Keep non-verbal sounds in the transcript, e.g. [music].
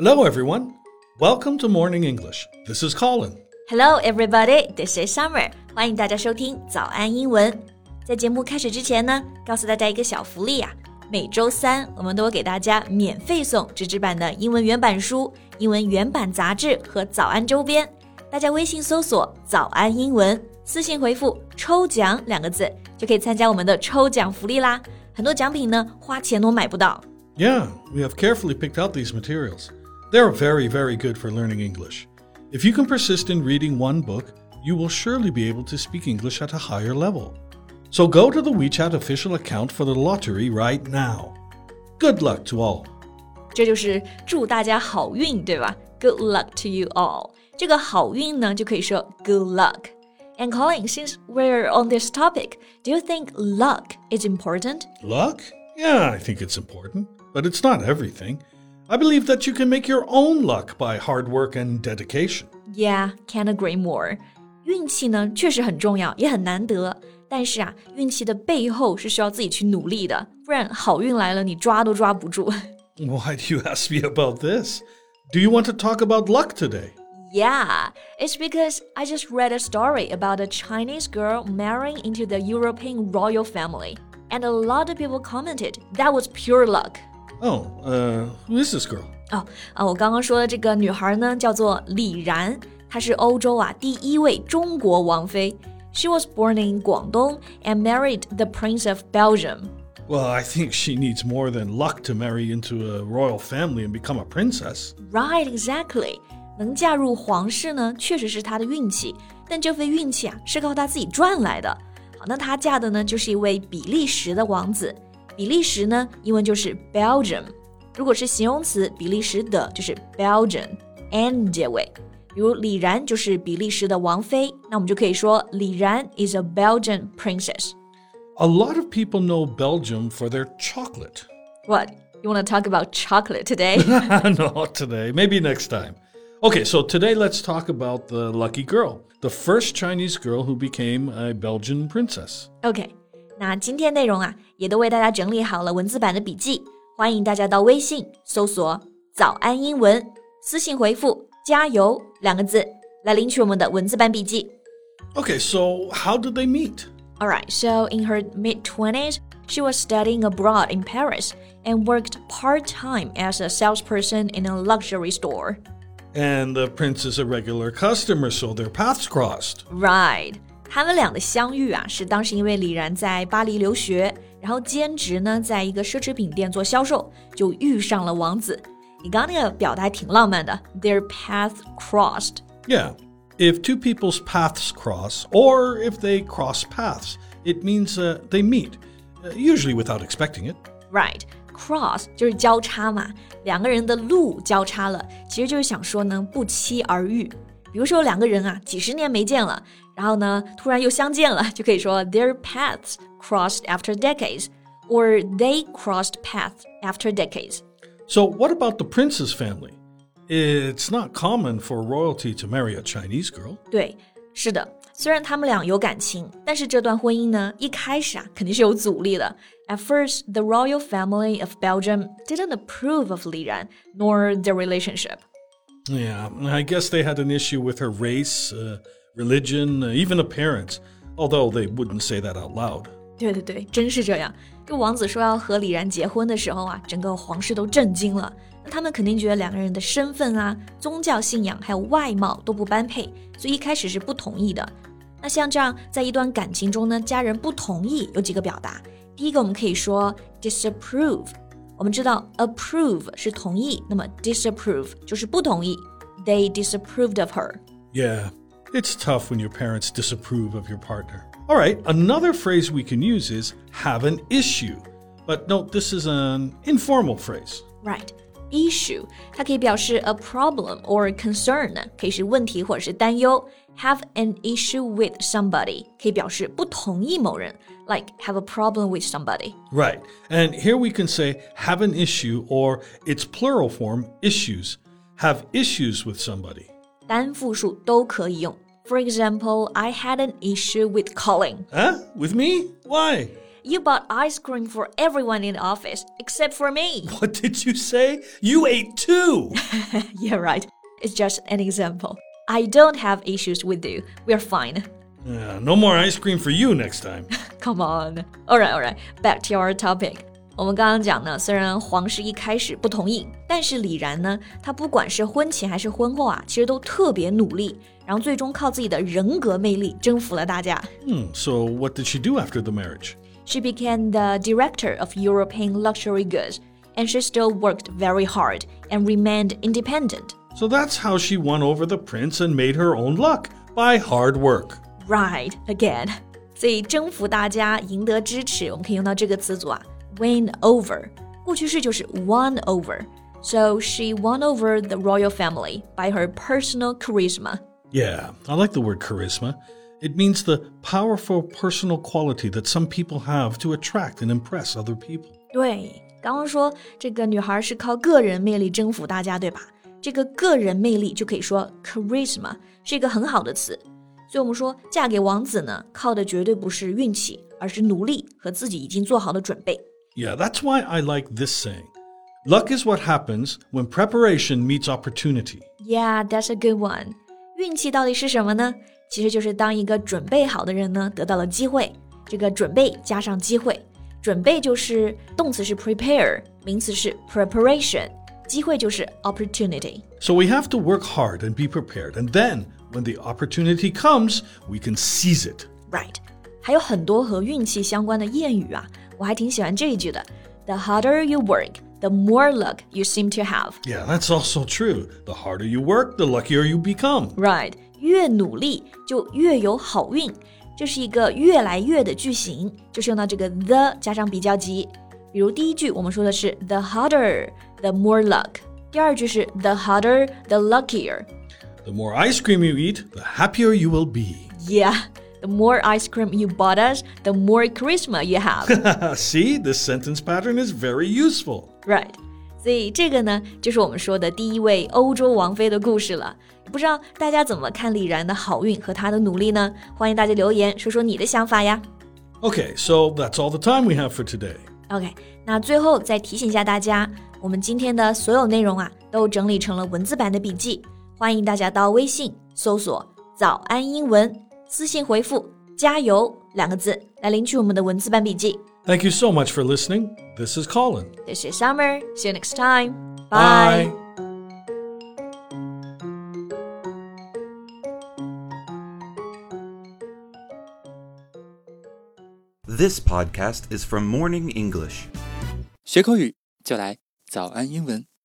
Hello, everyone. Welcome to Morning English. This is Colin. Hello, everybody. This is Summer. 欢迎大家收听早安英文。在节目开始之前呢，告诉大家一个小福利啊！每周三我们都会给大家免费送纸质版的英文原版书、英文原版杂志和早安周边。大家微信搜索“早安英文”，私信回复“抽奖”两个字，就可以参加我们的抽奖福利啦！很多奖品呢，花钱都买不到。Yeah, we have carefully picked out these materials. They're very, very good for learning English. If you can persist in reading one book, you will surely be able to speak English at a higher level. So go to the WeChat official account for the lottery right now. Good luck to all. 这就是祝大家好运，对吧？Good luck to you all。这个好运呢，就可以说 good luck。And Colin, since we're on this topic, do you think luck is important? Luck? Yeah, I think it's important, but it's not everything. I believe that you can make your own luck by hard work and dedication. Yeah, can't agree more. 运气呢，确实很重要，也很难得。但是啊，运气的背后是需要自己去努力的，不然好运来了，你抓都抓不住。Why do [laughs] you ask me about this? Do you want to talk about luck today? Yeah, it's because I just read a story about a Chinese girl marrying into the European royal family, and a lot of people commented that was pure luck. Oh, uh, who is this girl? 哦啊，我刚刚说的这个女孩呢，叫做李然，她是欧洲啊第一位中国王妃。She was born in Guangdong and married the Prince of Belgium. Well, I think she needs more than luck to marry into a royal family and become a princess. Right, exactly. 能嫁入皇室呢，确实是她的运气，但这份运气啊是靠她自己赚来的。好，那她嫁的呢就是一位比利时的王子。 比利时呢，英文就是 Belgium。如果是形容词，比利时的就是 Belgian，n 结尾。比如李然就是比利时的王妃，那我们就可以说李然 is a Belgian princess。A lot of people know Belgium for their chocolate. What? You want to talk about chocolate today? [laughs] [laughs] Not today. Maybe next time. Okay, so today let's talk about the lucky girl, the first Chinese girl who became a Belgian princess. OK， 那今天内容啊，也都为大家整理好了文字版的笔记，欢迎大家到微信搜索“早安英文”，私信回复“加油”两个字来领取我们的文字版笔记。Okay, so how did they meet? Alright, so in her mid 20s, she was studying abroad in Paris and worked part time as a salesperson in a luxury store. And the prince is a regular customer, so their paths crossed. Right. 他们俩的相遇啊，是当时因为李然在巴黎留学，然后兼职呢，在一个奢侈品店做销售，就遇上了王子。你刚刚那个表达还挺浪漫的，Their paths crossed. Yeah. If two people's paths cross, or if they cross paths, it means uh, they meet, uh, usually without expecting it. Right. Cross 就是交叉嘛，两个人的路交叉了，其实就是想说呢，不期而遇。比如说两个人啊，几十年没见了，然后呢，突然又相见了，就可以说 their paths crossed after decades, or they crossed paths after decades. So, what about the prince's family? It's not common for royalty to marry a Chinese girl. 对，是的，虽然他们俩有感情，但是这段婚姻呢，一开始啊，肯定是有阻力的。At first, the royal family of Belgium didn't approve of Li Ran nor their relationship. Yeah, I guess they had an issue with her race, religion, even appearance, although they wouldn't say that out loud. 对对对，真是这样。这王子说要和李然结婚的时候啊，整个皇室都震惊了。那他们肯定觉得两个人的身份啊、宗教信仰还有外貌都不般配，所以一开始是不同意的。那像这样，在一段感情中呢，家人不同意有几个表达。第一个，我们可以说 disapprove。我们知道 approve 是同意，那么 disapprove 就是不同意。They disapproved of her. Yeah, it's tough when your parents disapprove of your partner. All right, another phrase we can use is have an issue. But note this is an informal phrase. Right. Issue 它可以表示 a problem or concern，可以是问题或者是担忧。Have an issue with somebody 可以表示不同意某人，like have a problem with somebody. Right. And here we can say have an issue or its plural form issues. Have issues with somebody. 单复数都可以用。For example, I had an issue with Colin. Huh? With me? Why? You bought ice cream for everyone in the office except for me. [laughs] What did you say? You ate two. [laughs] yeah, right. It's just an example. I don't have issues with you. We're fine. Yeah, no more ice cream for you next time. [laughs] Come on. Alright, alright. Back to our topic. 我们刚刚讲呢，虽然皇室一开始不同意，但是李然呢，他不管是婚前还是婚后啊，其实都特别努力，然后最终靠自己的人格魅力征服了大家。Hmm, so what did she do after the marriage? She became the director of European luxury goods, and she still worked very hard and remained independent. So that's how she won over the prince and made her own luck by hard work. Right again. 所以征服大家，赢得支持，我们可以用到这个词组啊，win over。过去式就是 won over。So she won over the royal family by her personal charisma. Yeah, I like the word charisma. It means the powerful personal quality that some people have to attract and impress other people. 对，刚刚说这个女孩是靠个人魅力征服大家，对吧？这个个人魅力就可以说 charisma 是一个很好的词。所以我们说，嫁给王子呢，靠的绝对不是运气，而是努力和自己已经做好的准备。Yeah, that's why I like this saying. Luck is what happens when preparation meets opportunity. Yeah, that's a good one. 运气到底是什么呢？ 其实就是当一个准备好的人呢，得到了机会。这个准备加上机会，准备就是动词是 prepare，名词是 preparation，机会就是 opportunity。So we have to work hard and be prepared, and then when the opportunity comes, we can seize it. Right，还有很多和运气相关的谚语啊，我还挺喜欢这一句的：The harder you work, the more luck you seem to have. Yeah, that's also true. The harder you work, the luckier you become. Right， 越努力就越有好运。这是一个越来越的句型，就是用到这个 the 加上比较级。比如第一句我们说的是 the harder, the more luck。第二句是 the harder, the luckier。 The more ice cream you eat, the happier you will be. Yeah, the more ice cream you bought us, the more charisma you have. [laughs] See, this sentence pattern is very useful. right. 所以这个呢，就是我们说的第一位欧洲王妃的故事了。不知道大家怎么看李然的好运和她的努力呢？欢迎大家留言说说你的想法呀。Okay, so that's all the time we have for today. OK，那最后再提醒一下大家，我们今天的所有内容啊，都整理成了文字版的笔记，欢迎大家到微信搜索“早安英文”，私信回复“加油”两个字来领取我们的文字版笔记。Thank you so much for listening. This is Colin. This is Summer. See you next time. Bye. This podcast is from Morning English. 学口语就来早安英文。